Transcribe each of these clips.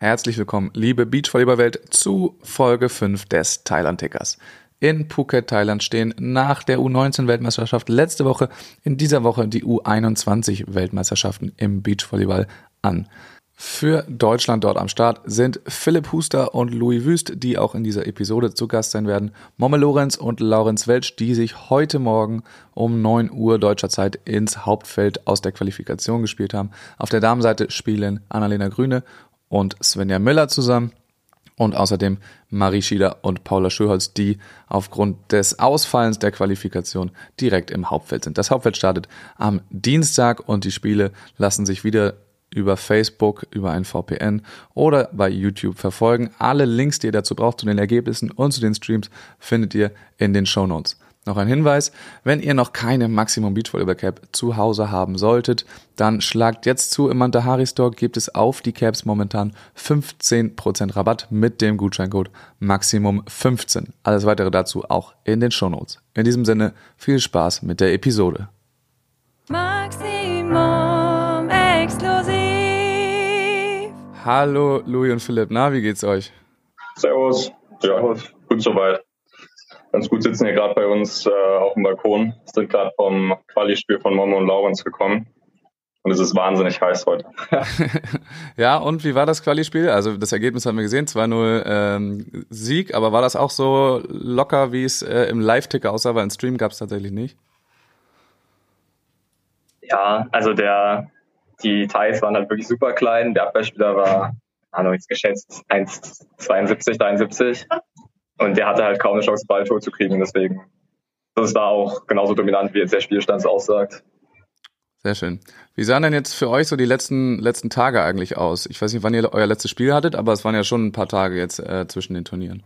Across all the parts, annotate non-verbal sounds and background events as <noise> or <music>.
Herzlich willkommen, liebe Beachvolleyball-Welt, zu Folge 5 des Thailand-Tickers. In Phuket, Thailand stehen nach der U19-Weltmeisterschaft letzte Woche in dieser Woche die U21-Weltmeisterschaften im Beachvolleyball an. Für Deutschland dort am Start sind Philipp Huster und Louis Wüst, die auch in dieser Episode zu Gast sein werden, Momme Lorenz und Laurenz Welsch, die sich heute Morgen um 9 Uhr deutscher Zeit ins Hauptfeld aus der Qualifikation gespielt haben. Auf der Damenseite spielen Annalena Grüne und Svenja Müller zusammen und außerdem Marie Schieder und Paula Schöholz, die aufgrund des Ausfallens der Qualifikation direkt im Hauptfeld sind. Das Hauptfeld startet am Dienstag und die Spiele lassen sich wieder über Facebook, über ein VPN oder bei YouTube verfolgen. Alle Links, die ihr dazu braucht, zu den Ergebnissen und zu den Streams, findet ihr in den Show Notes. Noch ein Hinweis, wenn ihr noch keine Maximum Beachvolleyball Cap zu Hause haben solltet, dann schlagt jetzt zu. Im Mantahari Store gibt es auf die Caps momentan 15% Rabatt mit dem Gutscheincode Maximum15. Alles weitere dazu auch in den Shownotes. In diesem Sinne viel Spaß mit der Episode. Maximum exklusiv. Hallo Louis und Philipp, na, wie geht's euch? Servus. Ja, gut soweit ganz gut sitzen hier gerade bei uns äh, auf dem Balkon. Sind gerade vom Quali-Spiel von Momo und Laurenz gekommen. Und es ist wahnsinnig heiß heute. <laughs> ja, und wie war das Quali-Spiel? Also das Ergebnis haben wir gesehen, 2-0 ähm, Sieg, aber war das auch so locker, wie es äh, im Live-Ticker aussah, weil im Stream gab es tatsächlich nicht? Ja, also der, die Thais waren halt wirklich super klein. Der Abwehrspieler war, Ahnung, jetzt geschätzt 1,72, 73. Und der hatte halt kaum eine Chance, Balltor zu kriegen. Deswegen, das war auch genauso dominant, wie jetzt der Spielstand aussagt. Sehr schön. Wie sahen denn jetzt für euch so die letzten, letzten Tage eigentlich aus? Ich weiß nicht, wann ihr euer letztes Spiel hattet, aber es waren ja schon ein paar Tage jetzt äh, zwischen den Turnieren.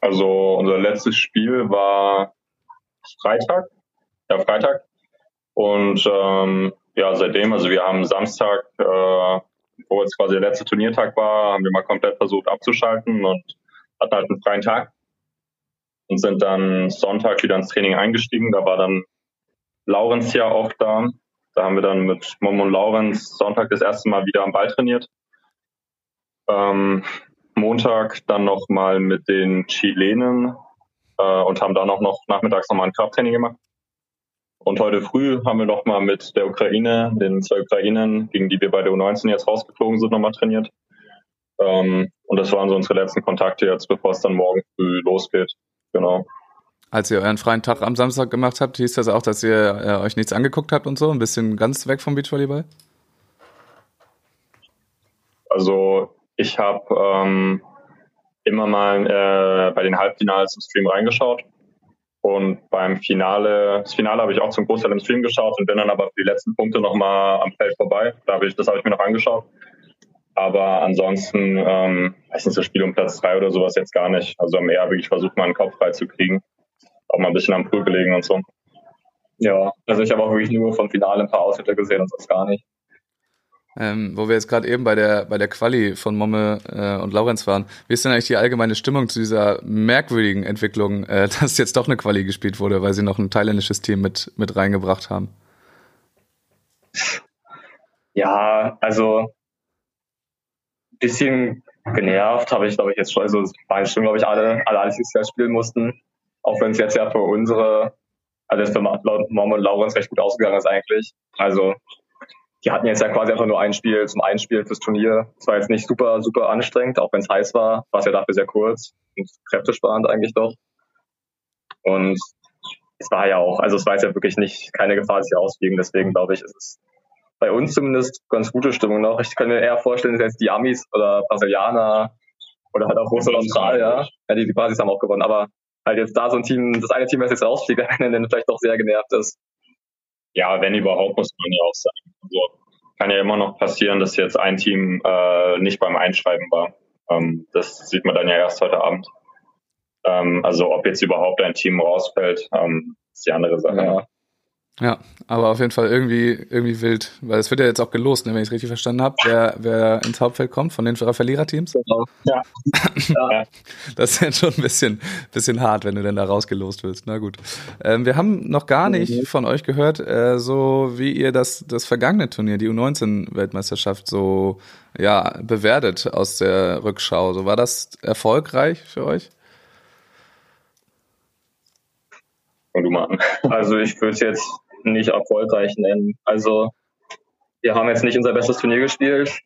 Also unser letztes Spiel war Freitag. Ja, Freitag. Und ähm, ja, seitdem, also wir haben Samstag äh, wo jetzt quasi der letzte Turniertag war, haben wir mal komplett versucht abzuschalten und hatten halt einen freien Tag und sind dann Sonntag wieder ins Training eingestiegen. Da war dann Laurenz ja auch da. Da haben wir dann mit Mom und Laurenz Sonntag das erste Mal wieder am Ball trainiert. Ähm, Montag dann nochmal mit den Chilenen äh, und haben dann auch noch nachmittags nochmal ein Krafttraining gemacht. Und heute früh haben wir nochmal mit der Ukraine, den zwei Ukrainern, gegen die wir bei der U19 jetzt rausgeflogen sind, nochmal trainiert. Ähm, und das waren so unsere letzten Kontakte jetzt, bevor es dann morgen früh losgeht. Genau. Als ihr euren freien Tag am Samstag gemacht habt, hieß das auch, dass ihr äh, euch nichts angeguckt habt und so? Ein bisschen ganz weg vom Beachvolleyball? Also ich habe ähm, immer mal äh, bei den Halbfinals im Stream reingeschaut und beim Finale, das Finale habe ich auch zum Großteil im Stream geschaut und bin dann aber für die letzten Punkte nochmal am Feld vorbei. Da habe ich, das habe ich mir noch angeschaut. Aber ansonsten, ähm, weiß nicht, so Spiel um Platz drei oder sowas jetzt gar nicht. Also am eher wirklich versucht, meinen Kopf frei zu kriegen. Auch mal ein bisschen am Pool gelegen und so. Ja, also ich habe auch wirklich nur vom Finale ein paar Ausschnitte gesehen und sonst gar nicht. Ähm, wo wir jetzt gerade eben bei der bei der Quali von Momme äh, und Laurenz waren. Wie ist denn eigentlich die allgemeine Stimmung zu dieser merkwürdigen Entwicklung, äh, <laughs> dass jetzt doch eine Quali gespielt wurde, weil sie noch ein thailändisches Team mit mit reingebracht haben? Ja, also bisschen genervt habe ich, glaube ich, jetzt schon. Also waren schon, glaube ich, alle, alle alles Jahr spielen mussten. Auch wenn es jetzt ja für unsere, also für Momme und Laurenz recht gut ausgegangen ist eigentlich. Also die hatten jetzt ja quasi einfach nur ein Spiel zum Einspiel fürs Turnier. Es war jetzt nicht super, super anstrengend, auch wenn es heiß war, war es ja dafür sehr kurz und kräftesparend eigentlich doch. Und es war ja auch, also es war jetzt ja wirklich nicht keine Gefahr, sich ausfliegen. Deswegen glaube ich, ist es bei uns zumindest ganz gute Stimmung noch. Ich kann mir eher vorstellen, dass jetzt die Amis oder Brasilianer oder halt auch Russland und Australier, ja, die, die Basis haben auch gewonnen, aber halt jetzt da so ein Team, das eine Team, das jetzt rausfliegt, <laughs> dann vielleicht doch sehr genervt ist. Ja, wenn überhaupt, muss man ja auch sagen. Also kann ja immer noch passieren, dass jetzt ein Team äh, nicht beim Einschreiben war. Ähm, das sieht man dann ja erst heute Abend. Ähm, also ob jetzt überhaupt ein Team rausfällt, ähm, ist die andere Sache. Ja. Ja, aber auf jeden Fall irgendwie, irgendwie wild, weil es wird ja jetzt auch gelost, ne, wenn ich es richtig verstanden habe, wer, wer ins Hauptfeld kommt von den Verliererteams. Genau. Ja. ja. <laughs> Das ist jetzt schon ein bisschen, bisschen hart, wenn du denn da rausgelost wirst. Na gut. Ähm, wir haben noch gar nicht mhm. von euch gehört, äh, so wie ihr das, das vergangene Turnier, die U19-Weltmeisterschaft, so ja, bewertet aus der Rückschau. So war das erfolgreich für euch? du mal Also ich würde es jetzt nicht erfolgreich nennen. Also wir haben jetzt nicht unser bestes Turnier gespielt.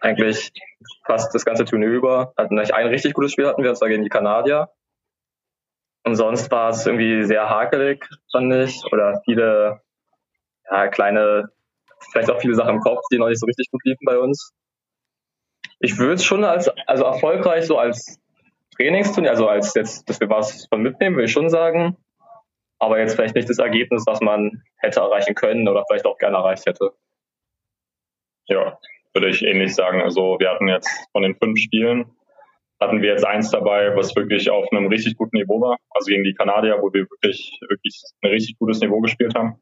Eigentlich fast das ganze Turnier über. Hatten nicht ein richtig gutes Spiel hatten wir, und zwar gegen die Kanadier. Und sonst war es irgendwie sehr hakelig, fand ich. Oder viele ja, kleine, vielleicht auch viele Sachen im Kopf, die noch nicht so richtig gut liefen bei uns. Ich würde es schon als, also erfolgreich so als Trainingsturnier, also als jetzt, dass wir was von mitnehmen, würde ich schon sagen aber jetzt vielleicht nicht das Ergebnis, was man hätte erreichen können oder vielleicht auch gerne erreicht hätte. Ja, würde ich ähnlich sagen. Also wir hatten jetzt von den fünf Spielen, hatten wir jetzt eins dabei, was wirklich auf einem richtig guten Niveau war. Also gegen die Kanadier, wo wir wirklich, wirklich ein richtig gutes Niveau gespielt haben.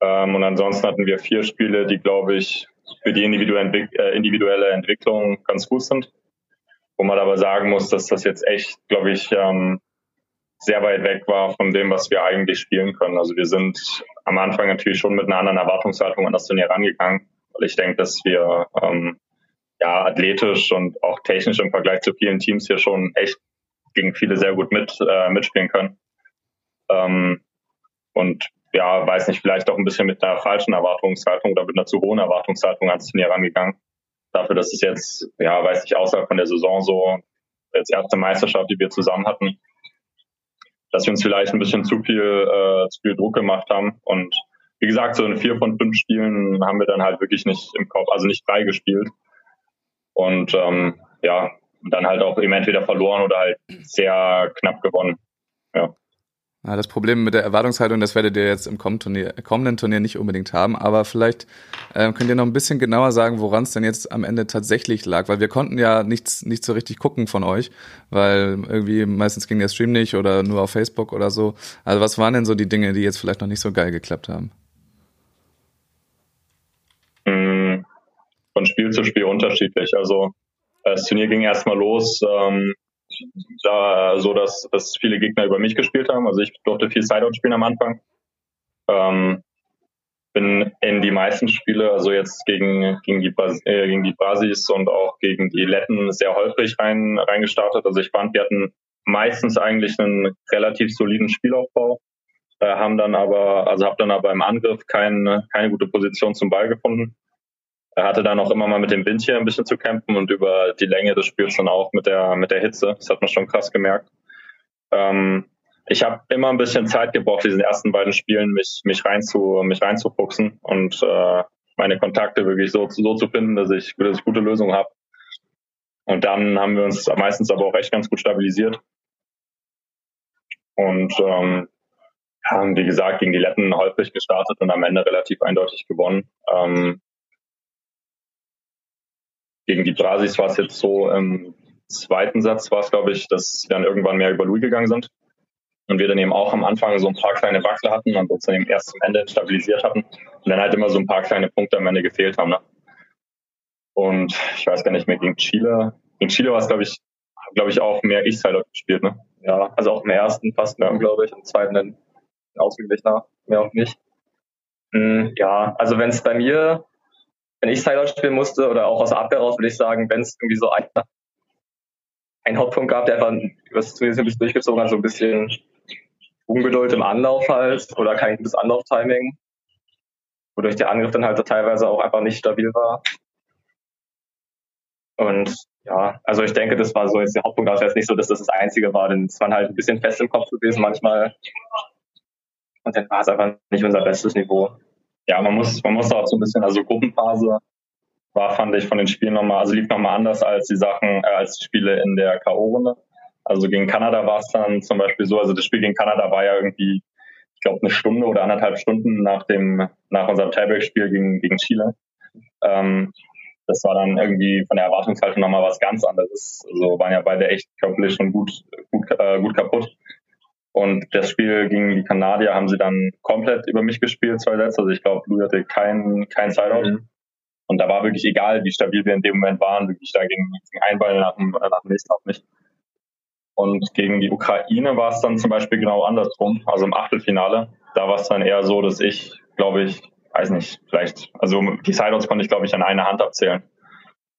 Ähm, und ansonsten hatten wir vier Spiele, die, glaube ich, für die äh, individuelle Entwicklung ganz gut sind. Wo man aber sagen muss, dass das jetzt echt, glaube ich, ähm, sehr weit weg war von dem, was wir eigentlich spielen können. Also wir sind am Anfang natürlich schon mit einer anderen Erwartungshaltung an das Turnier rangegangen, weil ich denke, dass wir ähm, ja athletisch und auch technisch im Vergleich zu vielen Teams hier schon echt gegen viele sehr gut mit äh, mitspielen können. Ähm, und ja, weiß nicht, vielleicht auch ein bisschen mit einer falschen Erwartungshaltung oder mit einer zu hohen Erwartungshaltung ans Turnier rangegangen. Dafür, dass es jetzt, ja, weiß nicht, außerhalb von der Saison so als erste Meisterschaft, die wir zusammen hatten, dass wir uns vielleicht ein bisschen zu viel, äh, zu viel Druck gemacht haben. Und wie gesagt, so in vier von fünf Spielen haben wir dann halt wirklich nicht im Kopf, also nicht frei gespielt. Und ähm, ja, dann halt auch eben entweder verloren oder halt sehr knapp gewonnen. Das Problem mit der Erwartungshaltung, das werdet ihr jetzt im kommenden Turnier nicht unbedingt haben, aber vielleicht äh, könnt ihr noch ein bisschen genauer sagen, woran es denn jetzt am Ende tatsächlich lag, weil wir konnten ja nichts nicht so richtig gucken von euch, weil irgendwie meistens ging der Stream nicht oder nur auf Facebook oder so. Also was waren denn so die Dinge, die jetzt vielleicht noch nicht so geil geklappt haben? Hm, von Spiel zu Spiel unterschiedlich. Also das Turnier ging erstmal los. Ähm, da so, dass, dass viele Gegner über mich gespielt haben. Also ich durfte viel Sideout spielen am Anfang. Ähm, bin in die meisten Spiele, also jetzt gegen, gegen, die, äh, gegen die Brasis und auch gegen die Letten sehr holprig rein, reingestartet. Also ich fand, wir hatten meistens eigentlich einen relativ soliden Spielaufbau, äh, haben dann aber, also habe dann aber im Angriff kein, keine gute Position zum Ball gefunden. Er hatte dann auch immer mal mit dem Wind hier ein bisschen zu kämpfen und über die Länge des Spiels dann auch mit der, mit der Hitze. Das hat man schon krass gemerkt. Ähm, ich habe immer ein bisschen Zeit gebraucht, diesen ersten beiden Spielen mich, mich, rein zu, mich reinzufuchsen und äh, meine Kontakte wirklich so, so zu finden, dass ich, dass ich gute Lösungen habe. Und dann haben wir uns meistens aber auch echt ganz gut stabilisiert. Und ähm, haben, wie gesagt, gegen die Letten häufig gestartet und am Ende relativ eindeutig gewonnen. Ähm, gegen die Brasis war es jetzt so, im zweiten Satz war es, glaube ich, dass sie dann irgendwann mehr über Louis gegangen sind. Und wir dann eben auch am Anfang so ein paar kleine Wackler hatten und uns dann eben erst zum Ende stabilisiert hatten. Und dann halt immer so ein paar kleine Punkte am Ende gefehlt haben. Ne? Und ich weiß gar nicht mehr, gegen Chile. Gegen Chile war es, glaube ich, glaube ich, auch mehr Ich-Sider gespielt, ne? Ja, also auch im ersten fast mehr, glaube ich, im zweiten dann ausgeglichener, mehr auch nicht. Hm, ja, also wenn es bei mir wenn ich Sideout spielen musste oder auch aus der Abwehr raus, würde ich sagen, wenn es irgendwie so ein, ein Hauptpunkt gab, der einfach was zumindest ein bisschen durchgezogen hat, so ein bisschen Ungeduld im Anlauf halt oder kein gutes Anlauftiming, wodurch der Angriff dann halt teilweise auch einfach nicht stabil war. Und ja, also ich denke, das war so jetzt der Hauptpunkt, aber es ist nicht so, dass das das Einzige war, denn es war halt ein bisschen fest im Kopf gewesen manchmal. Und dann war es einfach nicht unser bestes Niveau ja, man muss, man muss auch so ein bisschen, also Gruppenphase war, fand ich von den Spielen nochmal, also lief nochmal anders als die Sachen, äh, als die Spiele in der K.O.-Runde. Also gegen Kanada war es dann zum Beispiel so, also das Spiel gegen Kanada war ja irgendwie, ich glaube, eine Stunde oder anderthalb Stunden nach dem, nach unserem Tiebreak-Spiel gegen, gegen Chile. Ähm, das war dann irgendwie von der Erwartungshaltung nochmal was ganz anderes. Also waren ja beide echt körperlich schon gut, gut, äh, gut kaputt. Und das Spiel gegen die Kanadier haben sie dann komplett über mich gespielt, zwei Sätze. Also ich glaube, Louis hatte kein, kein Sideout. Mhm. Und da war wirklich egal, wie stabil wir in dem Moment waren, wirklich da gegen, gegen ein Ball nach dem, nach dem nächsten auf mich. Und gegen die Ukraine war es dann zum Beispiel genau andersrum, also im Achtelfinale. Da war es dann eher so, dass ich, glaube ich, weiß nicht, vielleicht, also die Sideouts konnte ich, glaube ich, an einer Hand abzählen.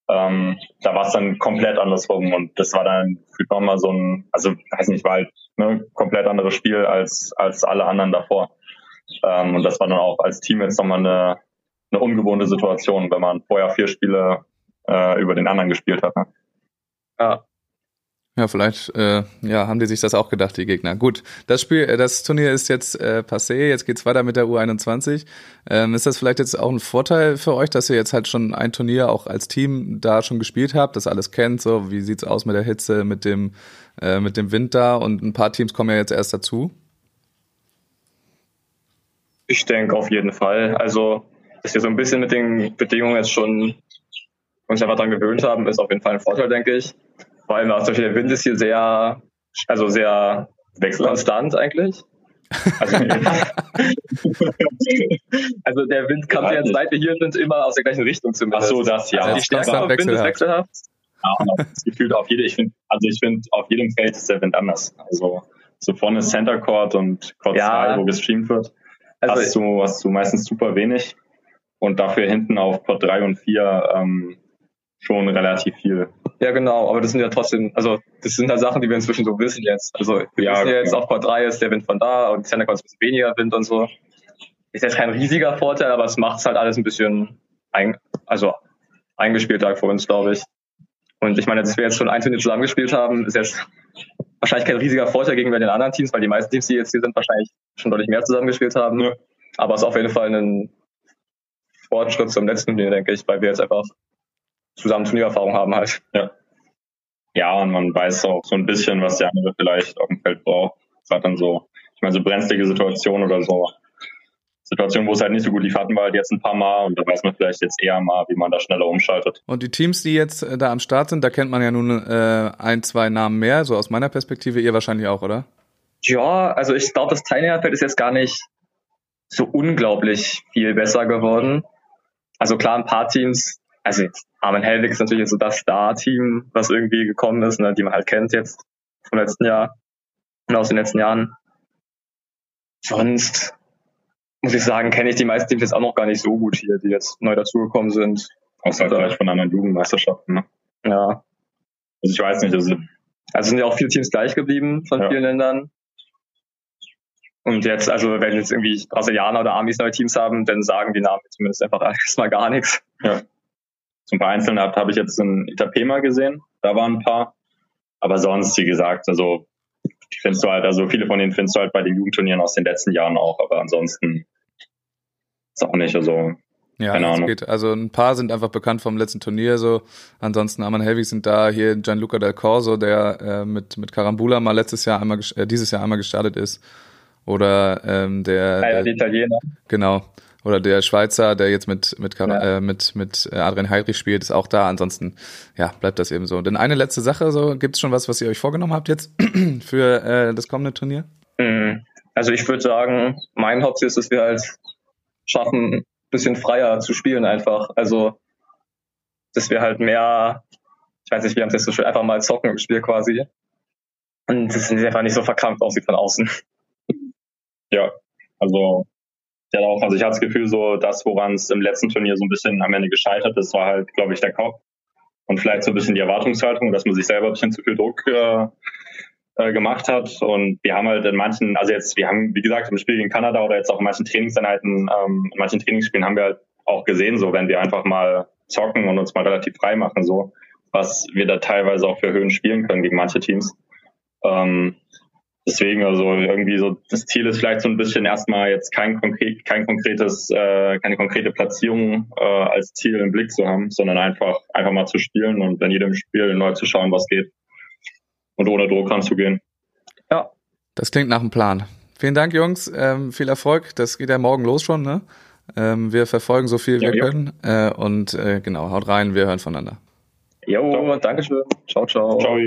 Ähm, da war es dann komplett andersrum und das war dann nochmal so ein, also weiß nicht, war halt ne, komplett anderes Spiel als, als alle anderen davor. Ähm, und das war dann auch als Team jetzt nochmal eine, eine ungewohnte Situation, wenn man vorher vier Spiele äh, über den anderen gespielt hat. Ne? Ja, ja, vielleicht äh, ja, haben die sich das auch gedacht, die Gegner. Gut, das Spiel, äh, das Turnier ist jetzt äh, passé, jetzt geht's weiter mit der U21. Ähm, ist das vielleicht jetzt auch ein Vorteil für euch, dass ihr jetzt halt schon ein Turnier auch als Team da schon gespielt habt, das alles kennt, so wie sieht's aus mit der Hitze, mit dem, äh, mit dem Wind da und ein paar Teams kommen ja jetzt erst dazu? Ich denke auf jeden Fall. Also, dass wir so ein bisschen mit den Bedingungen jetzt schon uns einfach daran gewöhnt haben, ist auf jeden Fall ein Vorteil, denke ich. Vor allem auch zum Beispiel der Wind ist hier sehr, also sehr wechselkonstant eigentlich. Also, <laughs> also, der Wind kommt ja, seit wir hier sind, immer aus der gleichen Richtung zumindest. Ach so, das ja. Also die Stärke vom Wind ist wechselhaft. Ja, das Gefühl auf jede, ich finde, also ich finde, auf jedem Feld ist der Wind anders. Also so vorne Center Court und Court ja. 2, wo gestreamt wird, also hast, du, hast du meistens super wenig. Und dafür hinten auf Court 3 und 4 ähm, schon relativ viel. Ja, genau, aber das sind ja trotzdem, also das sind halt Sachen, die wir inzwischen so wissen jetzt. Also wir ja, wissen ja jetzt auf Port 3 ist der Wind von da und Center ist ein bisschen weniger Wind und so. Ist jetzt kein riesiger Vorteil, aber es macht es halt alles ein bisschen ein, also eingespielter für uns, glaube ich. Und ich meine, dass wir jetzt schon ein Turnier zusammengespielt haben, ist jetzt wahrscheinlich kein riesiger Vorteil gegenüber den anderen Teams, weil die meisten Teams, die jetzt hier sind, wahrscheinlich schon deutlich mehr zusammengespielt haben. Ja. Aber es ist auf jeden Fall ein Fortschritt zum letzten Turnier, denke ich, weil wir jetzt einfach zusammen Turniererfahrung haben halt. Ja. Ja, und man weiß auch so ein bisschen, was der andere vielleicht auf dem Feld braucht. Es hat dann so, ich meine, so brenzlige Situationen oder so. Situationen, wo es halt nicht so gut lief, hatten wir halt jetzt ein paar Mal und da weiß man vielleicht jetzt eher mal, wie man da schneller umschaltet. Und die Teams, die jetzt äh, da am Start sind, da kennt man ja nun äh, ein, zwei Namen mehr, so aus meiner Perspektive, ihr wahrscheinlich auch, oder? Ja, also ich glaube, das Teilnehmerfeld ist jetzt gar nicht so unglaublich viel besser geworden. Also klar, ein paar Teams also jetzt Armin Helwig ist natürlich so das Star-Team, was irgendwie gekommen ist, ne, die man halt kennt jetzt vom letzten Jahr und aus den letzten Jahren. Sonst muss ich sagen, kenne ich die meisten Teams jetzt auch noch gar nicht so gut hier, die jetzt neu dazugekommen sind. Außer halt vielleicht von anderen Jugendmeisterschaften, ne? Ja. Also ich weiß nicht, also, also sind ja auch viele Teams gleich geblieben von ja. vielen Ländern. Und jetzt, also wenn jetzt irgendwie Brasilianer oder Amis neue Teams haben, dann sagen die Namen zumindest einfach <laughs> erstmal gar nichts. Ja. So ein paar Einzelne habe hab ich jetzt in Itapema gesehen. Da waren ein paar. Aber sonst, wie gesagt, also die findest du halt, also viele von denen findest du halt bei den Jugendturnieren aus den letzten Jahren auch, aber ansonsten ist auch nicht, also ja, keine Ahnung. Geht. Also ein paar sind einfach bekannt vom letzten Turnier, so ansonsten Aman Helvig sind da, hier Gianluca Del Corso, der äh, mit, mit Karambula mal letztes Jahr einmal, äh, dieses Jahr einmal gestartet ist. Oder ähm, der, ja, der Italiener. Genau. Oder der Schweizer, der jetzt mit, mit, ja. äh, mit, mit äh, Adrian Heidrich spielt, ist auch da. Ansonsten, ja, bleibt das eben so. Denn eine letzte Sache, so, gibt's schon was, was ihr euch vorgenommen habt jetzt <clears throat> für äh, das kommende Turnier? Mhm. Also ich würde sagen, mein Hauptziel ist, dass wir halt schaffen, ein bisschen freier zu spielen einfach. Also, dass wir halt mehr, ich weiß nicht, wir haben es jetzt so schön einfach mal zocken im Spiel quasi. Und das ist einfach nicht so verkrampft aussieht von außen. <laughs> Ja, also ja auch, also ich hatte das Gefühl, so das, woran es im letzten Turnier so ein bisschen am Ende gescheitert ist, war halt, glaube ich, der Kopf. Und vielleicht so ein bisschen die Erwartungshaltung, dass man sich selber ein bisschen zu viel Druck äh, äh, gemacht hat. Und wir haben halt in manchen, also jetzt, wir haben, wie gesagt, im Spiel gegen Kanada oder jetzt auch in manchen Trainingseinheiten, ähm, in manchen Trainingsspielen haben wir halt auch gesehen, so wenn wir einfach mal zocken und uns mal relativ frei machen, so was wir da teilweise auch für Höhen spielen können gegen manche Teams. Ähm, Deswegen, also irgendwie so, das Ziel ist vielleicht so ein bisschen erstmal jetzt kein konkret, kein konkretes, äh, keine konkrete Platzierung äh, als Ziel im Blick zu haben, sondern einfach, einfach mal zu spielen und in jedem Spiel neu zu schauen, was geht. Und ohne Druck ranzugehen. Ja. Das klingt nach einem Plan. Vielen Dank, Jungs. Ähm, viel Erfolg. Das geht ja morgen los schon, ne? Ähm, wir verfolgen so viel ja, wir ja. können. Äh, und äh, genau, haut rein, wir hören voneinander. Jo, Danke schön. Ciao, ciao. Ciao.